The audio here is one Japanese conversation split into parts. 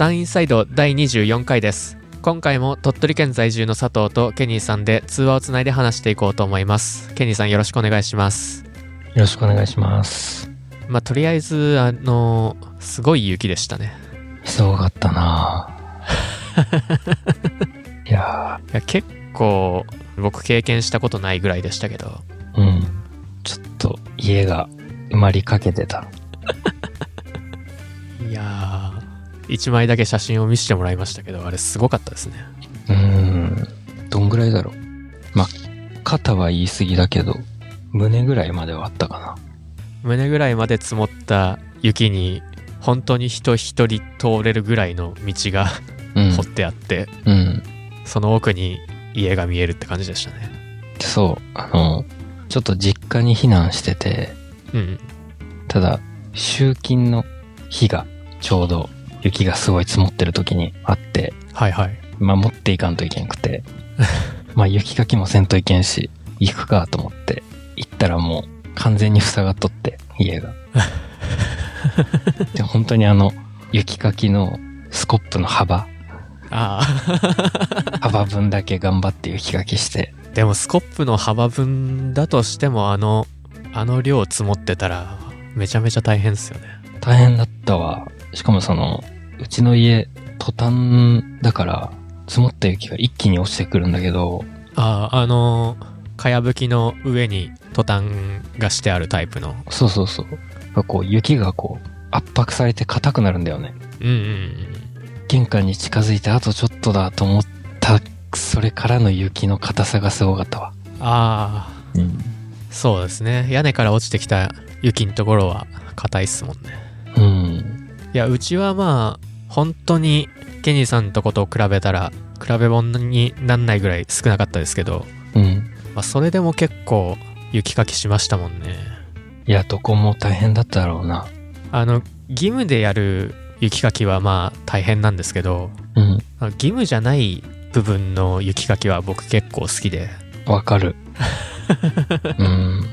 サンインサイド第24回です。今回も鳥取県在住の佐藤とケニーさんで通話をつないで話していこうと思います。ケニーさんよろしくお願いします。よろしくお願いします。まあとりあえずあのすごい雪でしたね。すごかったな。いや。いや結構僕経験したことないぐらいでしたけど。ー、うん。ちょっと家が埋まりかけてた。いやー1枚だけ写真を見せてもらいましたけどあれすごかったですねうーん。どんぐらいだろう。まあ、肩は言い過ぎだけど、胸ぐらいまではあったかな。胸ぐらいまで積もった雪に本当に人一人通れるぐらいの道がうん掘。ってあって、うん。その奥に家が見えるって感じでしたねそう。あの、ちょっと実家に避難してて、うんただ、集金の日がちょうど雪がすごい積もってる時にあって、はいはい。まあ持っていかんといけんくて、まあ雪かきもせんといけんし、行くかと思って、行ったらもう完全に塞がっとって、家が。で、本当にあの、雪かきのスコップの幅、あ 幅分だけ頑張って雪かきして、あでもスコップの幅分だとしてもあのあの量積もってたらめちゃめちゃ大変ですよね。大変だったわ。しかもその、うちの家、トタンだから、積もった雪が一気に落ちてくるんだけど、あああのかやぶきの上にトタンがしてあるタイプのそうそうそう。こう雪がこう、圧迫されて硬くなるんだよね。うんうんうん玄関に近づいてあとちょっとだと思った、それからの雪の硬さがすごかったわ。ああうん。そうですね屋根から落ちてきた雪のところは硬いっすもんねうん。いやうちはまあ本当にケニーさんとこと比べたら比べ物になんないぐらい少なかったですけど、うん。まあ、それでも結構雪かきしましたもんねいや、どこも大変だったろうな。あの義務でやる雪かきはまあ大変なんですけどうん。義務じゃない部分の雪かきは僕結構好きでわかる。うん。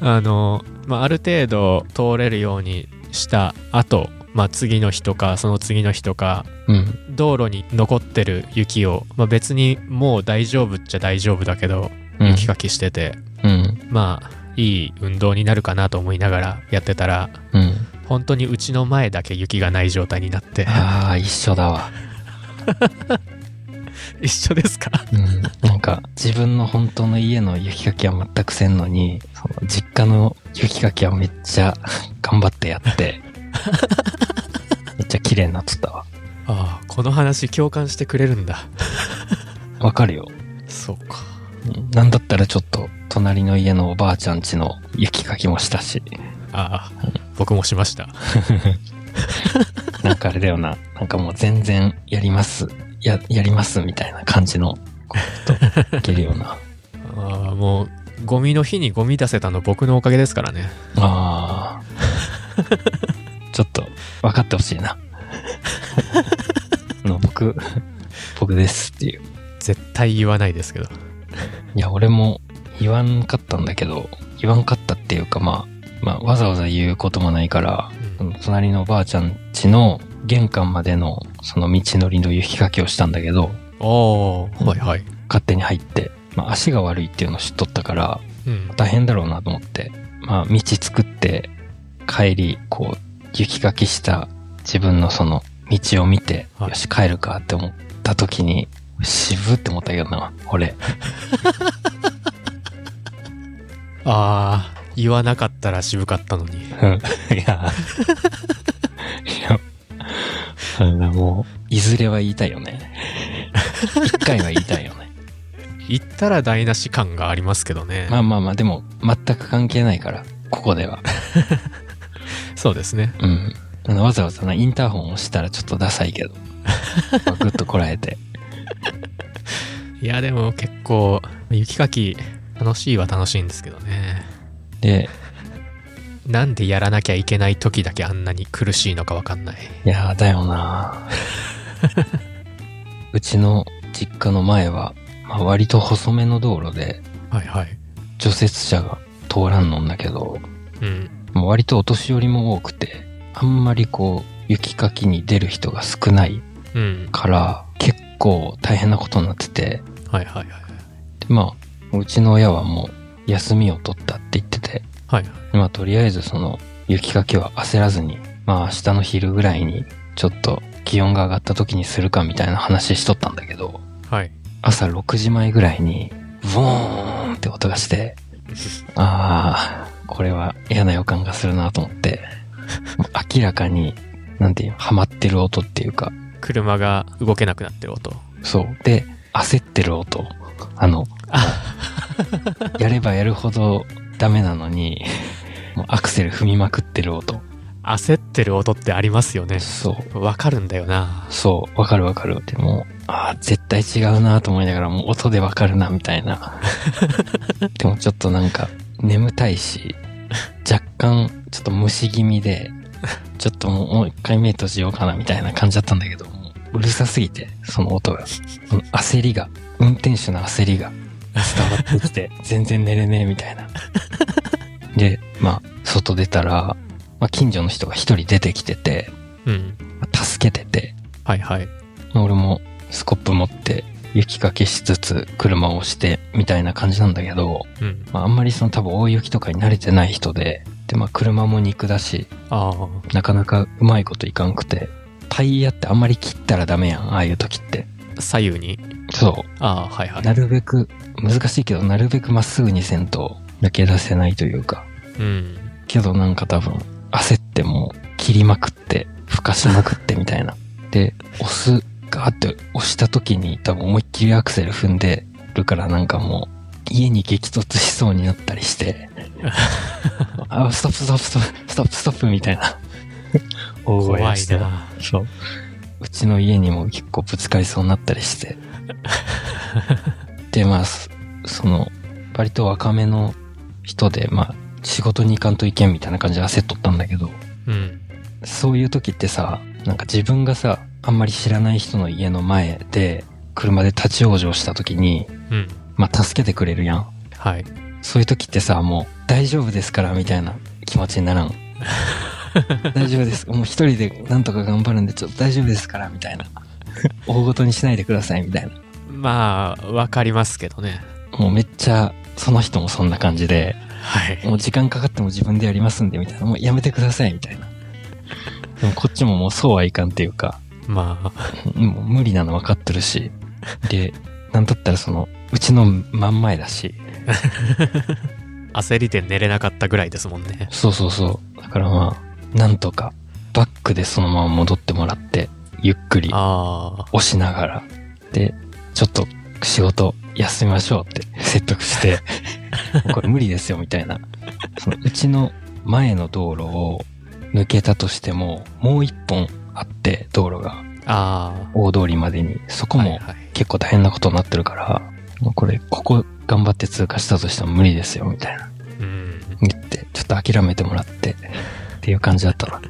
あの、まあ、ある程度通れるようにした後、まあ、次の日とかその次の日とかうん。道路に残ってる雪を、まあ、別にもう大丈夫っちゃ大丈夫だけどうん。雪かきしてて、うん。まあいい運動になるかなと思いながらやってたらうん。本当にうちの前だけ雪がない状態になってああ、一緒だわ。一緒ですか？うん。なんか、自分の本当の家の雪かきは全くせんのに、その実家の雪かきはめっちゃ頑張ってやって、めっちゃ綺麗になっとったわ。ああこの話共感してくれるんだわかるよ。そうかうんなんだったらちょっと、隣の家のおばあちゃん家の雪かきもしたし、ああ僕もしましたなんかあれだよな、なんかもう全然やります、や、やりますみたいな感じのこといけるような。ああもうゴミの日にゴミ出せたの僕のおかげですからねああ。ちょっと、分かってほしいな。あの僕、僕ですっていう。絶対言わないですけどいや、俺も言わんかったんだけど、言わんかったっていうかまあ、まあ、わざわざ言うこともないから、その隣のおばあちゃん家の玄関までのその道のりの雪かきをしたんだけど、おーはいはい勝手に入って、まあ足が悪いっていうのを知っとったから、うん大変だろうなと思って、まあ道作って帰り、こう、雪かきした自分のその道を見て、はいよし帰るかって思った時に、渋って思ったけどな、俺。ああ言わなかったら渋かったのにうん いや、いや、あのなもう、いずれは言いたいよね。一回は言いたいよね。言ったら台無し感がありますけどね、まあまあまあ、でも、全く関係ないから、ここでは。そうですねうん。あのわざわざな、インターホンを押したらちょっとダサいけど。ぐっとこらえて。いやでも結構雪かき楽しいは楽しいんですけどねで、なんでやらなきゃいけない時だけあんなに苦しいのかわかんないいやーだよな うちの実家の前は、まあ、割と細めの道路で、はいはい除雪車が通らんのんだけど、うんもう割とお年寄りも多くて、あんまりこう、雪かきに出る人が少ないうん。から、結構大変なことになってて、はいはいはい。でまあ、うちの親はもう休みを取ったって言ってて、はい。まあとりあえずその雪かきは焦らずに、まあ明日の昼ぐらいにちょっと気温が上がった時にするかみたいな話しとったんだけど、はい。朝6時前ぐらいに、ボーンって音がして、ああ、これは嫌な予感がするなと思って、明らかに、なんていうの、ハマってる音っていうか、車が動けなくなってる音。そう。で、焦ってる音。あの、やればやるほどダメなのに、もうアクセル踏みまくってる音。焦ってる音ってありますよね。そう。わかるんだよな。そう。わかるわかる。でも、ああ、絶対違うなと思いながら、もう音でわかるな、みたいな。でもちょっとなんか、眠たいし、若干、ちょっと虫気味で、ちょっともう一回目閉じようかな、みたいな感じだったんだけど、もううるさすぎて、その音が。その焦りが、運転手の焦りが伝わってきて、全然寝れねえ、みたいな。で、まあ、外出たら、まあ、近所の人が一人出てきてて、うん。まあ助けてて、はいはい。まあ俺もスコップ持って雪かきしつつ車を押してみたいな感じなんだけど、うん。まああんまりその多分大雪とかに慣れてない人で、でまあ車も肉だし。なかなかうまいこといかんくて、タイヤってあんまり切ったらダメやん、ああいう時って。左右に？そ。ああ、はいはいうなるべく、難しいけど、なるべくまっすぐにせんと抜け出せないというか。うん。けどなんか多分、焦ってもう切りまくって、ふかしまくってみたいな。で、押す、ガーって押した時に多分思いっきりアクセル踏んでるからなんかもう、家に激突しそうになったりして、あ、ストップストップストップ、ストップストップみたいな。大声とか出して。な。そう。うちの家にも結構ぶつかりそうになったりして。で、まあ、そその、割と若めの人で、まあ、仕事に行かんといけんみたいな感じで焦っとったんだけど、うん。そういう時ってさ、なんか自分がさ、あんまり知らない人の家の前で、車で立ち往生した時に、うん。まあ、助けてくれるやん。はい。そういう時ってさ、もう、大丈夫ですか？ら、みたいな気持ちにならん。大丈夫です。もう一人でなんとか頑張るんで、ちょっと大丈夫ですから、みたいな。大ごとにしないでください、みたいな。まあ、わかりますけどね。もうめっちゃ、その人もそんな感じで、はい。もう時間かかっても自分でやりますんで、みたいな。もうやめてください、みたいな。でもこっちももうそうはいかんっていうか、まあ、もう無理なの分かってるし。で、なんだったらその、うちの真ん前だし。焦りで寝れなかったぐらいですもんね。そうそうそう。だからまあ、なんとか、バックでそのまま戻ってもらって、ゆっくり。押しながら、で、ちょっと仕事休みましょうって説得して、これ無理ですよみたいな。そのうちの前の道路を抜けたとしても、もう一本あって、道路があ大通りまでに、そあ。こもはいはい。結構大変なことになってるから、もうこれ、ここ頑張って通過したとしても無理ですよみたいなうん。言って、ちょっと諦めてもらって、っていう感じだったな。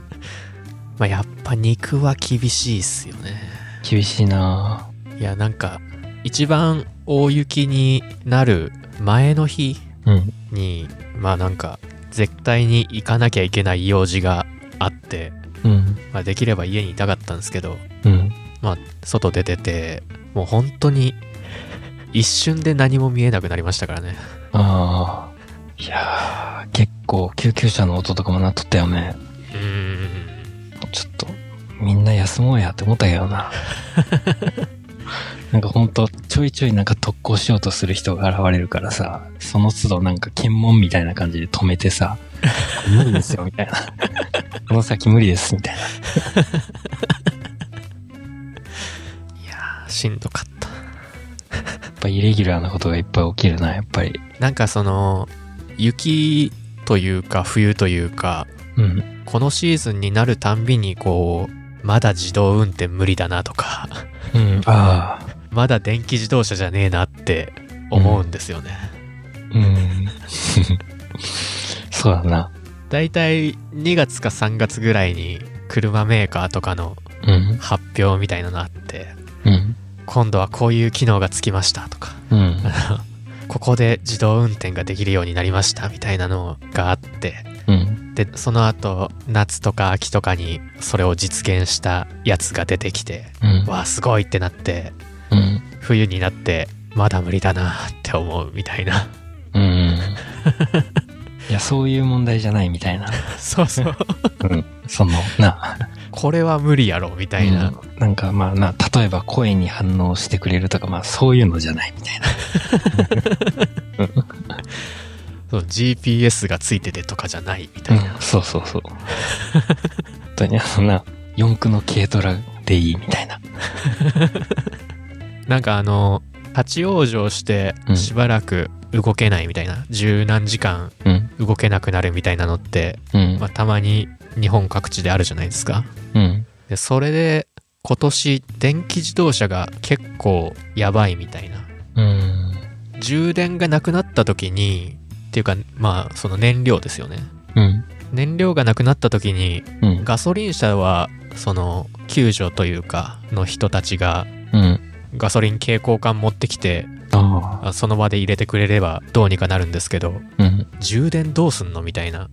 まあ、やっぱ肉は厳しいっすよね。厳しいないや、なんか、一番大雪になる前の日ぁうん。に、まあなんか、絶対に行かなきゃいけない用事があって、うん。まあできれば家にいたかったんですけど、うん。まあ外出てて、もう本当に一瞬で何も見えなくなりましたからね。ああ。いやー、結構救急車の音とかもなっとったよね。うーん。ちょっと、みんな休もうやって思ったけどな。なんかほんと、ちょいちょいなんか特攻しようとする人が現れるからさ、その都度なんか検問みたいな感じで止めてさ、無理ですよ、みたいな。この先無理です、みたいな。いやー、しんどかった。やっぱイレギュラーなことがいっぱい起きるな、やっぱり。なんかその、雪というか冬というか、うん。このシーズンになるたんびにこう、まだ自動運転無理だなとか、うん。ああ。まだ電気自動車じゃねえなって思うんですよね。うん。そうだな。だいたい2月か3月ぐらいに車メーカーとかのうん。発表みたいなのあって、うん。今度はこういう機能がつきましたとか、うん。ここで自動運転ができるようになりましたみたいなのがあって、うん。でその後夏とか秋とかにそれを実現したやつが出てきてうん。わあすごいってなってうん。冬になってまだ無理だなって思うみたいなうん。いや、そういう問題じゃないみたいな。そうそううん。その、な、これは無理やろみたいな、うんなんかまあな、例えば声に反応してくれるとか、まあそういうのじゃないみたいな。そう GPS がついててとかじゃないみたいな、うん、そうそうそう。本当にあのな、四駆の軽トラでいいみたいな。なんかあの立ち往生してうん。しばらく動けないみたいな、十何時間うん、動けなくなるみたいなのって、うん。まあ、、たまに日本各地であるじゃないですか。うん、でそれで今年電気自動車が結構やばいみたいな。うん、充電がなくなった時にっていうかまあその燃料ですよね。うん、燃料がなくなった時にうん、ガソリン車はその救助というかの人たちがうん。ガソリン携行缶持ってきてその場で入れてくれればどうにかなるんですけどうん、充電どうすんのみたいな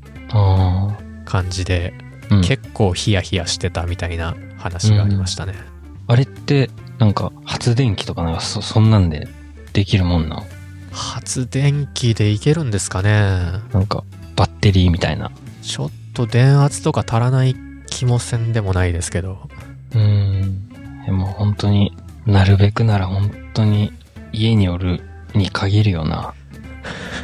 感じでうん。結構ヒヤヒヤしてたみたいな話がありましたね、あれって、なんか発電機とかなんかそ、そんなんでできるもんなん？発電機でいけるんですかね。なんか、バッテリーみたいな。ちょっと電圧とか足らない気もせんでもないですけど。うーん。でも本当になるべくなら本当に家におるに限るよな。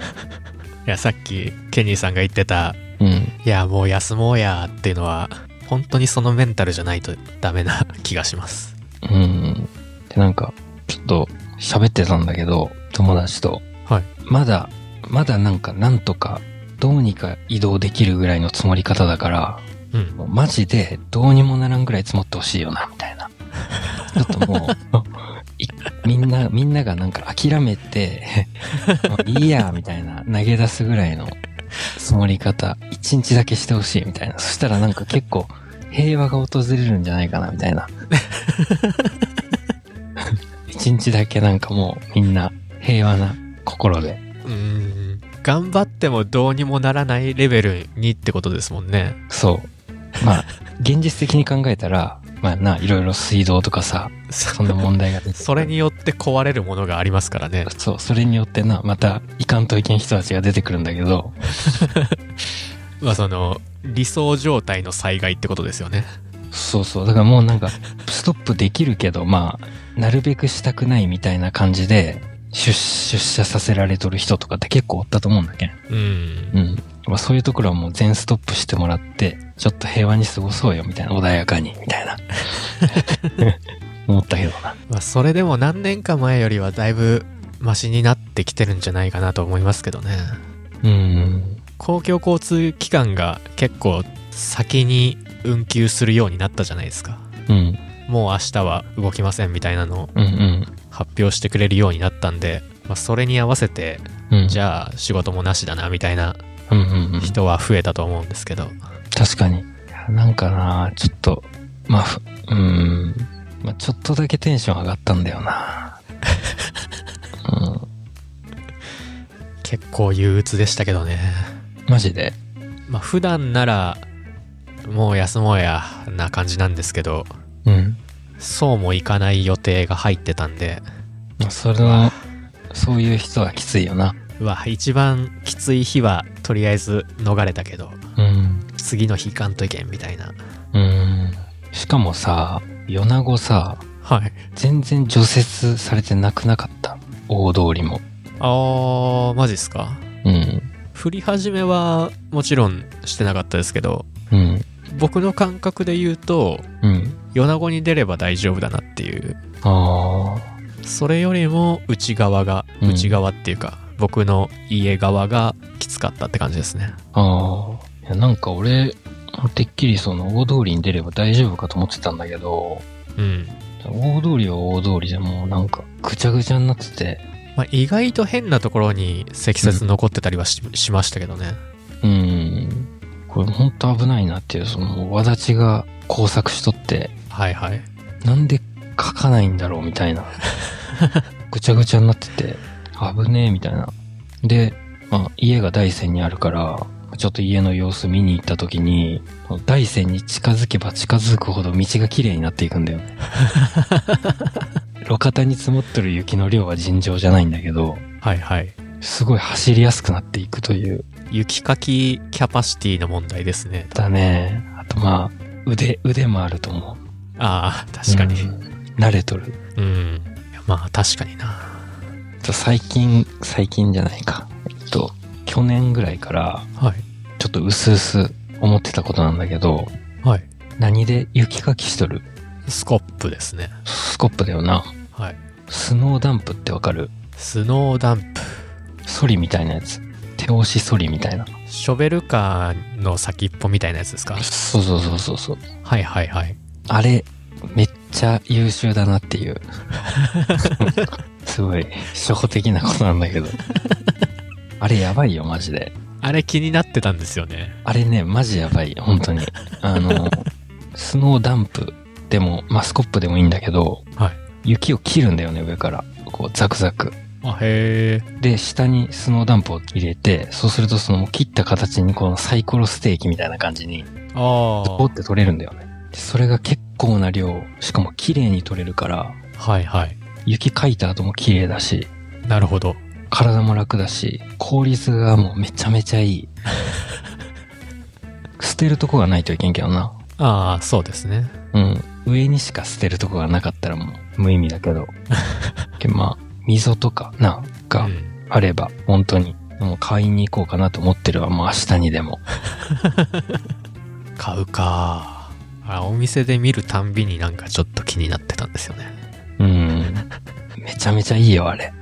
いやさっきケニーさんが言ってたうん。いやもう休もうやっていうのは本当にそのメンタルじゃないとダメな 気がしますうん。で、なんか、ちょっと喋ってたんだけど、友達と。はいまだ、まだなんかなんとか、どうにか移動できるぐらいの積もり方だから、うんもうマジでどうにもならんぐらい積もってほしいよな、みたいな。ちょっともう、いみんな、みんながなんか諦めて、もういいや、みたいな、投げ出すぐらいの積もり方、一日だけしてほしい、みたいな。そしたらなんか結構、平和が訪れるんじゃないかな、みたいな。一日だけなんかもうみんな平和な心で。うーん頑張ってもどうにもならないレベルにってことですもんねそう。まあ、現実的に考えたら、まあな、いろいろ水道とかさ、そんな問題が出てそれによって壊れるものがありますからね。そう、それによってな、また、いかんといけん人たちが出てくるんだけど、まあその理想状態の災害ってことですよね。そうそう、だからもうなんか、ストップできるけど、まあ、なるべくしたくないみたいな感じで、出出社させられとる人とかって結構おったと思うんだけん。うんうん。まあ、そういうところはもう全ストップしてもらって、ちょっと平和に過ごそうよ、みたいな。穏やかに、みたいな。思ったけどな。まあそれでも何年か前よりはだいぶマシになってきてるんじゃないかなと思いますけどねうん。公共交通機関が結構先に運休するようになったじゃないですかうん。もう明日は動きませんみたいなのをうんうん。発表してくれるようになったんで、まあ、それに合わせてうん。じゃあ仕事もなしだなみたいなうんうんうん。人は増えたと思うんですけど確かに。なんかな、ちょっと、まあ、ふうん。まあ、ちょっとだけテンション上がったんだよな。うん。結構憂鬱でしたけどねマジで？まあ普段ならもう休もうやな感じなんですけどうん。そうもいかない予定が入ってたんでまあ、それの、そういう人はきついよな。うわ一番きつい日はとりあえず逃れたけどうん。次の日行かんといけんみたいなうん。しかもさ、米子さ、はい全然除雪されてなくなかった？大通りも。あーマジっすか？うん。降り始めはもちろんしてなかったですけどうん。僕の感覚で言うとうん。米子に出れば大丈夫だなっていうあそれよりも内側がうん内側っていうか、僕の家側がきつかったって感じですねあ。ああ。いや、なんか俺、てっきりその大通りに出れば大丈夫かと思ってたんだけど、うん大通りは大通りでもうなんかぐちゃぐちゃになってて、まあ、意外と変なところに積雪残ってたりはし,、しましたけどねうん。これほんと危ないなっていう、その、わだちが工作しとって、はいはいなんで書かないんだろうみたいな。ぐちゃぐちゃになってて、危ねえみたいな。で、まあ、家が大山にあるから、ちょっと家の様子見に行った時に、大山に近づけば近づくほど道が綺麗になっていくんだよね。路肩に積もってる雪の量は尋常じゃないんだけど、はいはい。すごい走りやすくなっていくという。雪かきキャパシティの問題ですね。だね。あとまあ、腕、腕もあると思う。ああ、確かに。うん慣れとる。うん。まあ確かにな。と最近、最近じゃないか。えっと、去年ぐらいから、はい。ちょっと薄々思ってたことなんだけど、はい。何で雪かきしとる？スコップですね。スコップだよな。はい。スノーダンプってわかる？スノーダンプ。ソリみたいなやつ。手押しソリみたいな。ショベルカーの先っぽみたいなやつですか？そうそうそうそうそう。はいはいはい。あれ、めっちゃ優秀だなっていう。すごい、初歩的なことなんだけど。あれやばいよ、マジで。あれ気になってたんですよね。あれね、マジやばい、本当に。あの、スノーダンプでも、まあ、スコップでもいいんだけど、はい。雪を切るんだよね、上から。こう、ザクザク。あ、へえ。で、下にスノーダンプを入れて、そうするとその切った形にこのサイコロステーキみたいな感じに、あポって取れるんだよね。でそれが結構な量、しかも綺麗に取れるから、あ。はいはい。雪かいた後も綺麗だし、なるほど。体も楽だし、効率がもうめちゃめちゃいい。捨てるとこがないといけんけどな。ああ、そうですね。うん。上にしか捨てるとこがなかったらもう無意味だけど。けどまあ、溝とかな、うがん。あれば、本当に、もう買いに行こうかなと思ってるわ。もう明日にでも。買うか。あ、お店で見るたんびになんかちょっと気になってたんですよね。うん。めちゃめちゃいいよ、あれ。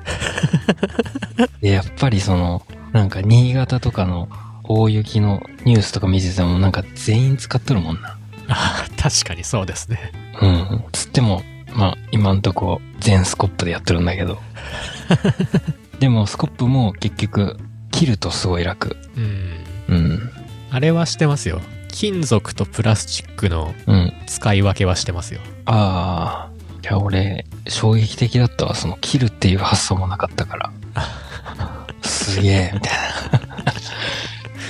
で、やっぱりその、なんか新潟とかの大雪のニュースとか見ててもなんか全員使っとるもんな。ああ、確かにそうですね。うん。つっても、まあ今んとこ全スコップでやってるんだけど。でもスコップも結局切るとすごい楽。うん。うん。あれはしてますよ。金属とプラスチックのうん。使い分けはしてますよ。ああ。いや、俺、衝撃的だったわ。その切るっていう発想もなかったから。すげえ、みたい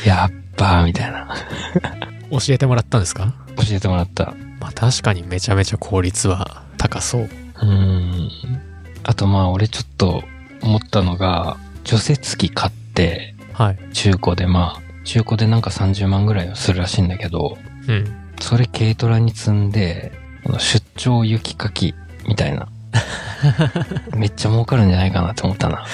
な。やっばー、みたいな。教えてもらったんですか？教えてもらった。まあ確かにめちゃめちゃ効率は高そう。うーん。あとまあ、俺ちょっと思ったのが、除雪機買って、はい。中古でまあ、中古でなんか30万ぐらいはするらしいんだけど、うん。それ軽トラに積んで、この出張雪かきみたいな。めっちゃ儲かるんじゃないかなって思ったな。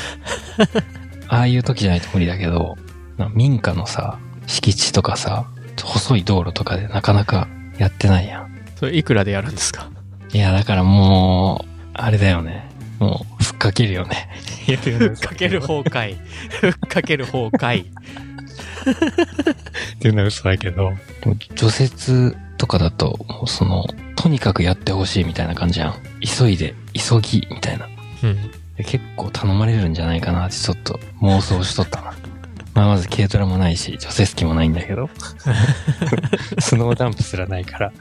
ああいう時じゃないと無理だけど、な民家のさ、敷地とかさ、細い道路とかでなかなかやってないやん。それいくらでやるんですか？いや、だからもう、あれだよね。もう、ふっかけるよね。ふっかける崩壊。ふっかける崩壊。っていうのは嘘だけど。除雪とかだと、もうその、とにかくやってほしいみたいな感じやん。急いで、急ぎ、みたいな。うん。で結構頼まれるんじゃないかなってちょっと妄想しとったな。まあまず軽トラもないし、除雪機もないんだけど。スノーダンプすらないから。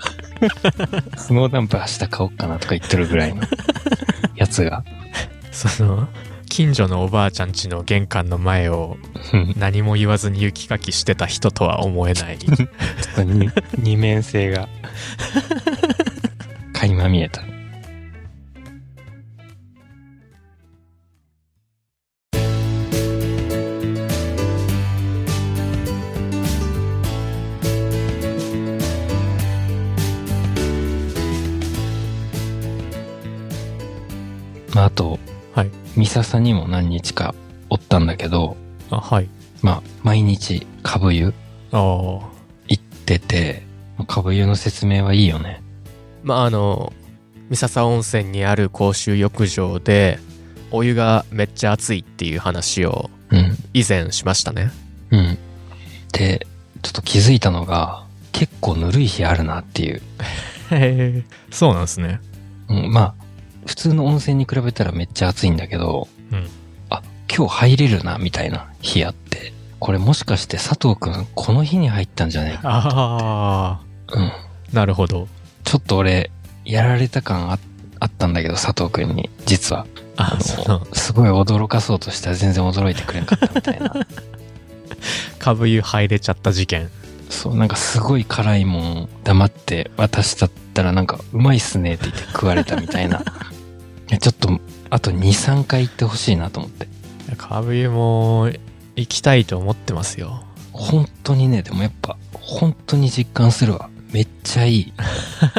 スノーダンプ明日買おうかなとか言ってるぐらいのやつが。その、近所のおばあちゃん家の玄関の前をうん何も言わずに雪かきしてた人とは思えない。二面性が 垣間見えた。まあ、あと、はい。三笹にも何日かおったんだけど、あ、はい。まあ、毎日、株湯ああ。行ってて、株湯の説明はいいよね。まあ、あの、三笹温泉にある公衆浴場で、お湯がめっちゃ熱いっていう話をうん。以前しましたね。うん。で、ちょっと気づいたのが、結構ぬるい日あるなっていう。へえ。そうなんですね。うん、まあ、普通の温泉に比べたらめっちゃ暑いんだけど、うん。あ、今日入れるな、みたいな日あって。これもしかして佐藤くん、この日に入ったんじゃねえか？ああ。うん。なるほど。ちょっと俺、やられた感ああったんだけど、佐藤くんに、実は。あ、の、、すごい驚かそうとしたら全然驚いてくれなかったみたいな。株湯入れちゃった事件。そう、なんかすごい辛いもん黙って渡したったらなんかうまいっすねって言って食われたみたいな。ちょっと、あと2、3回行ってほしいなと思って。株湯も行きたいと思ってますよ。本当にね、でもやっぱ、本当に実感するわ。めっちゃいい。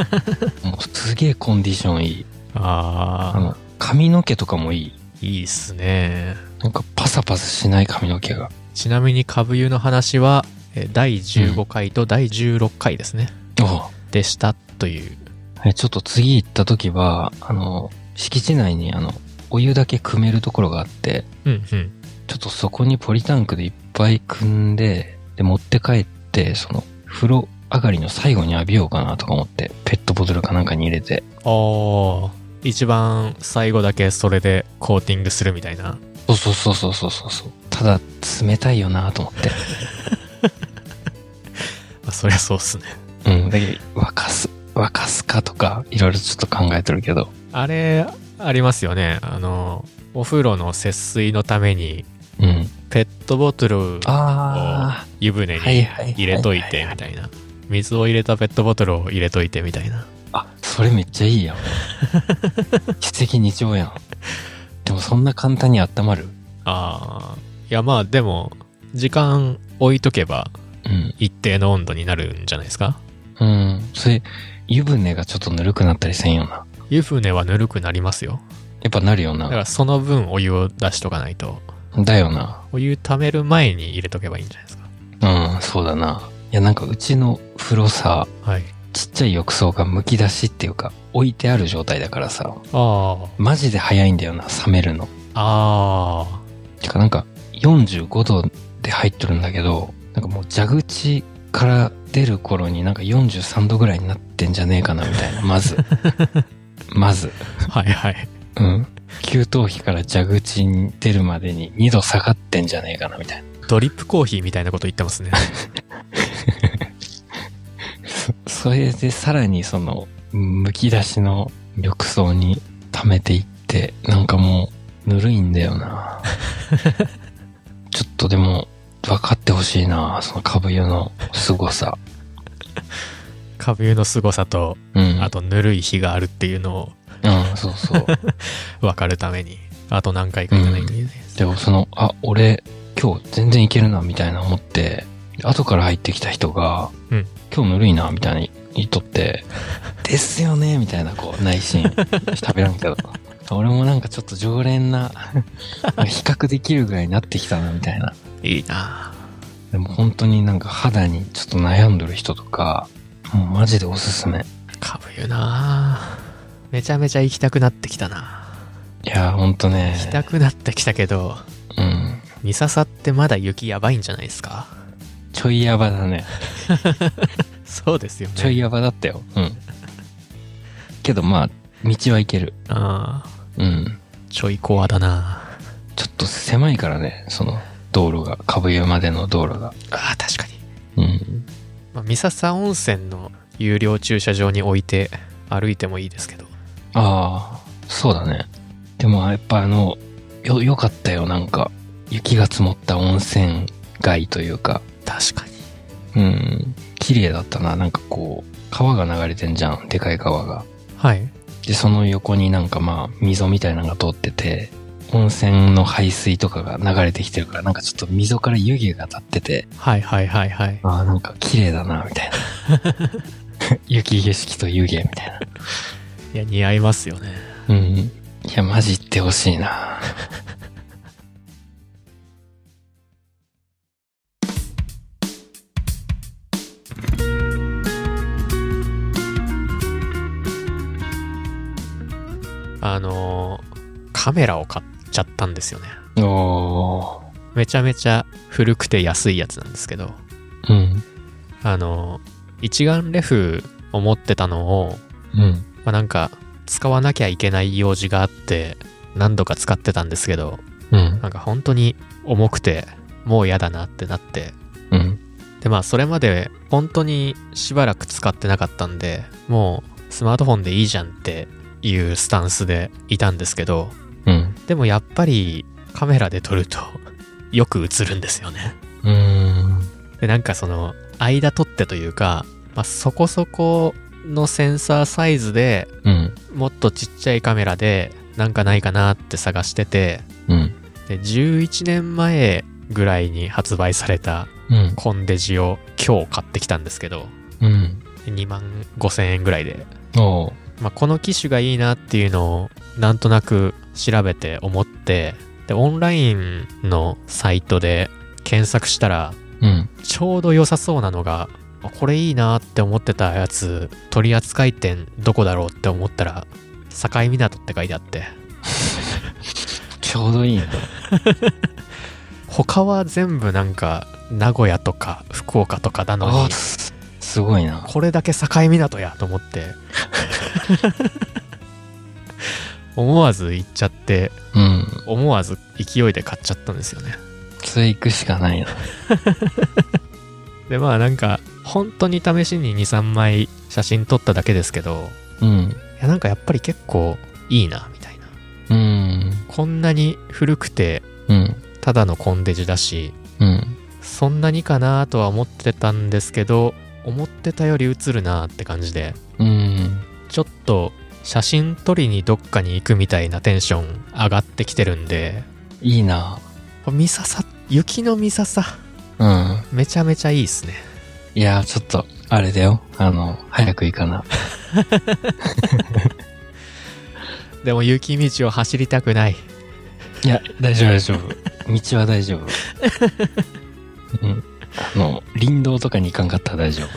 もうすげえコンディションいい。ああの、髪の毛とかもいい。あ、いいっすね。なんかパサパサしない髪の毛が。ちなみに株湯の話は、え第15回と第16回ですね。あでしたという。えちょっと次行った時は、あの、敷地内にあの、お湯だけ汲めるところがあって、うんうん。ちょっとそこにポリタンクでいっぱい汲んで、で、持って帰って、その、風呂上がりの最後に浴びようかなとか思って、ペットボトルかなんかに入れて。ああ、一番最後だけそれでコーティングするみたいな。そうそうそうそうそうそうそう。ただ、冷たいよなと思って。まあ、そりゃそうっすね。うん。だけど、沸かす、沸かすかとか、いろいろちょっと考えてるけど。あれ、ありますよね。あの、お風呂の節水のために、うん。ペットボトルをあ湯船にはい。入れといてみたいな。水を入れたペットボトルを入れといてみたいな。あ、それめっちゃいいやん。奇跡二丁やん。でもそんな簡単に温まる？ああ。いやまあでも、時間置いとけばうん。一定の温度になるんじゃないですか？うん。それ、湯船がちょっとぬるくなったりせんよな。湯船はぬるくなりますよ。やっぱなるよな。だからその分お湯を出しとかないと、だよな。お湯溜める前に入れとけばいいんじゃないですか。うん、そうだな。いや、なんかうちの風呂さ、はい。ちっちゃい浴槽が剥き出しっていうか、置いてある状態だからさ、あマジで早いんだよな、冷めるの。あ。あてかなんか、45度で入っとるんだけど、なんかもう蛇口から出る頃になんか43度ぐらいになってんじゃねえかな、みたいな。まず。まず。あ。はいはい。うん。給湯器から蛇口に出るまでに2度下がってんじゃねえかな、みたいな。ドリップコーヒーみたいなこと言ってますね。そそれでさらにその、剥き出しの浴槽に溜めていって、なんかもう、ぬるいんだよな。ちょっとでも、分かってほしいな、その株湯の凄さ。株湯の凄さと、うん。あとぬるい日があるっていうのをうん、そうそう。分かるために、あと何回か行かないといけないです。でもその、あ、俺、今日全然いけるな、みたいな思って、後から入ってきた人が、うん今日ぬるいな、みたいに言っとって、ですよね、みたいな、こう、内心、喋らんけど。俺もなんかちょっと常連な、比較できるぐらいになってきたな、みたいな。いいなでも本当になんか肌にちょっと悩んどる人とか、もうマジでおすすめ。株湯なめちゃめちゃ行きたくなってきたないやーほんとね行き。たくなってきたけど、うん。三笹ってまだ雪やばいんじゃないですか？ちょいヤバだね。そうですよね。ちょいヤバだったよ。うん。けどまあ、道はいける。ああ、うん。ちょいコアだなちょっと狭いからね、その道路が、株湯までの道路が。ああ、確かに。うん。まあ、三笹温泉の有料駐車場に置いて歩いてもいいですけど。ああ、そうだね。でもやっぱあの、よ、よかったよ、なんか。雪が積もった温泉街というか。確かに。うん。綺麗だったな。なんかこう、川が流れてんじゃん。でかい川が。はい。で、その横になんかまあ、溝みたいなのが通ってて、温泉の排水とかが流れてきてるから、なんかちょっと溝から湯気が立ってて、はいはいはいはい。ああ、なんか綺麗だな、みたいな。雪景色と湯気みたいな。いや、似合いますよね。うん。いや、マジ行ってほしいな。あのーカメラを買っちゃったんですよね。めちゃめちゃ古くて安いやつなんですけど、うん。あのー一眼レフを持ってたのを、うん。まあ、なんか使わなきゃいけない用事があって何度か使ってたんですけど、うん。なんか本当に重くてもう嫌だなってなって、うん。でまあそれまで本当にしばらく使ってなかったんで、もうスマートフォンでいいじゃんっていうスタンスでいたんですけど、うん。でもやっぱりカメラで撮ると よく映るんですよね。うーん。で、なんかその、間取ってというか、まあ、そこそこのセンサーサイズでうん。もっとちっちゃいカメラでなんかないかなって探してて、うん。で、11年前ぐらいに発売されたうん。コンデジを今日買ってきたんですけど、うん。2万5千円ぐらいで。まあ、この機種がいいなっていうのをなんとなく調べて思って、で、オンラインのサイトで検索したら、うん。ちょうど良さそうなのが、あこれいいなって思ってたやつ、取扱店どこだろうって思ったら、境港って書いてあって、ちょうどいいんだ。他は全部なんか、名古屋とか福岡とかなのにすごいな。これだけ境港やと思って、思わず行っちゃって、うん。思わず勢いで買っちゃったんですよね。それ行くしかないな。で、まあなんか、本当に試しに2、3枚写真撮っただけですけど、うん。いやなんかやっぱり結構いいな、みたいな。うん。こんなに古くて、うん。ただのコンデジだし、うん。そんなにかなとは思ってたんですけど、思ってたより映るなって感じで、うん。ちょっと写真撮りにどっかに行くみたいなテンション上がってきてるんで、いいな。ミササ、雪のミササ、うん。めちゃめちゃいいっすね。いやー、ちょっと、あれだよ。あの、早く行かな。でも雪道を走りたくない。いや、大丈夫大丈夫。道は大丈夫。うん。あの、林道とかに行かんかったら大丈夫。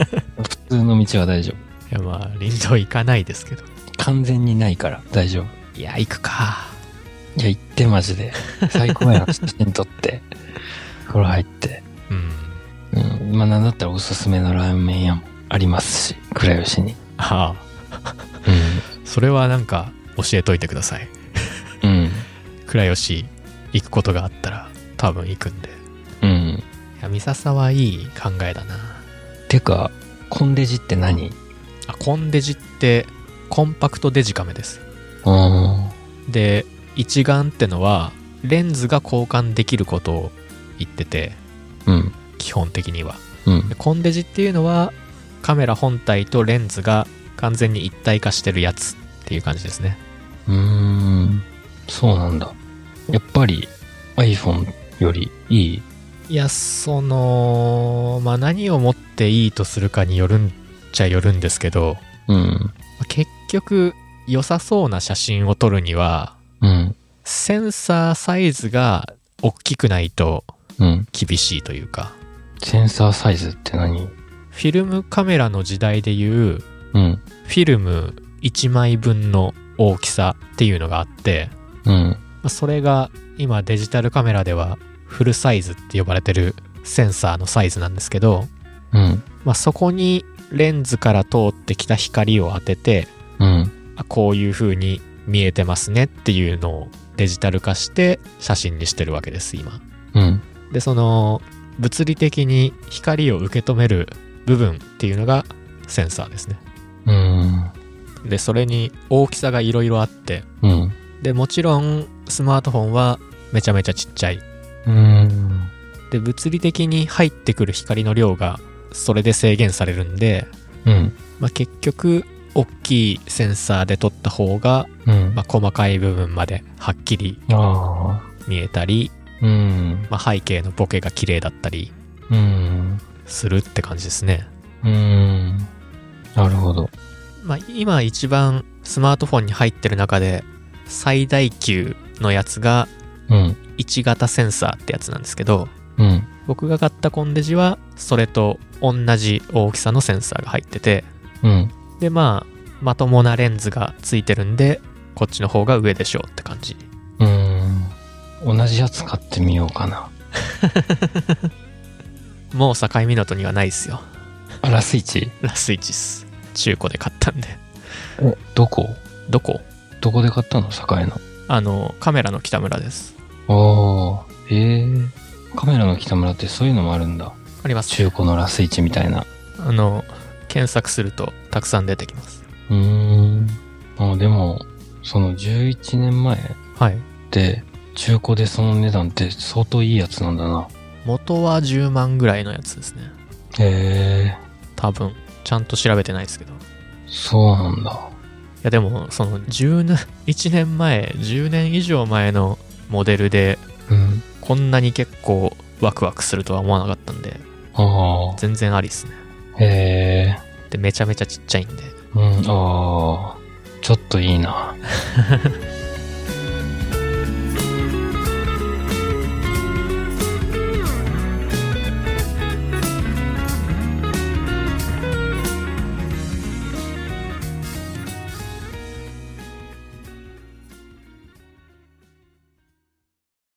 普通の道は大丈夫。いやまあ、林道行かないですけど。完全にないから大丈夫。いや、行くか。いや、行ってマジで。最高やな、写真撮って。風呂入って。うん。うん。まあ、なんだったらおすすめのラーメン屋もありますし、倉吉に。ああ、うそれはなんか教えといてください。ん。うん。倉吉行くことがあったら多分行くんで。うん。いや、ミササはいい考えだな。てか、コンデジって何？あ、コンデジってコンパクトデジカメです。あで、一眼ってのはレンズが交換できることを言ってて、ーうん。基本的には。うんで。コンデジっていうのはカメラ本体とレンズが完全に一体化してるやつっていう感じですね。うーん。そうなんだ。やっぱり iPhone よりいい？いや、その、まあ、何をもっていいとするかによるんちゃよるんですけど、うん。まあ結局、良さそうな写真を撮るには、うん。センサーサイズが大きくないとうん。厳しいというか、センサーサイズって何？フィルムカメラの時代でいう、うん。フィルム1枚分の大きさっていうのがあって、うん。まあそれが今デジタルカメラではフルサイズって呼ばれてるセンサーのサイズなんですけど、うん。まあ、そこにレンズから通ってきた光を当てて、うん。あこういう風に見えてますねっていうのをデジタル化して写真にしてるわけです、今。うん。で、その物理的に光を受け止める部分っていうのがセンサーですね。うん。で、それに大きさがいろいろあって、うん。で、もちろんスマートフォンはめちゃめちゃちっちゃい。うん。で、物理的に入ってくる光の量がそれで制限されるんで、うん。ままあ、結局、大きいセンサーで撮った方が、うん。まあ、細かい部分まではっきり。見えたり、うん。まあ、背景のボケが綺麗だったりうん。するって感じですね。うん。なるほど。まあ、今一番スマートフォンに入ってる中で最大級のやつがうん。1型センサーってやつなんですけど、うん。僕が買ったコンデジはそれと同じ大きさのセンサーが入ってて、うん。で、まあ、まともなレンズがついてるんで、こっちの方が上でしょうって感じ。うん。同じやつ買ってみようかな。もう境港にはないっすよ。あ、ラスイチ？ラスイチっす。中古で買ったんで。え、どこ？どこ？どこで買ったの？境の。あの、カメラの北村です。ああ、へえ。カメラの北村ってそういうのもあるんだ。あります。中古のラスイチみたいな。あの、検索するとたくさん出てきます。うーん。あでも、その11年前っはい。て、中古でその値段って相当いいやつなんだな。元は10万ぐらいのやつですね。へえ、多分。ちゃんと調べてないですけど。いそうなんだ。やでも、その11年前、10年以上前のモデルで、うん。こんなに結構ワクワクするとは思わなかったんで、あ全然ありっすね。あ。へえ。で、めちゃめちゃちっちゃいんで。うん、ああ。ちょっといいな。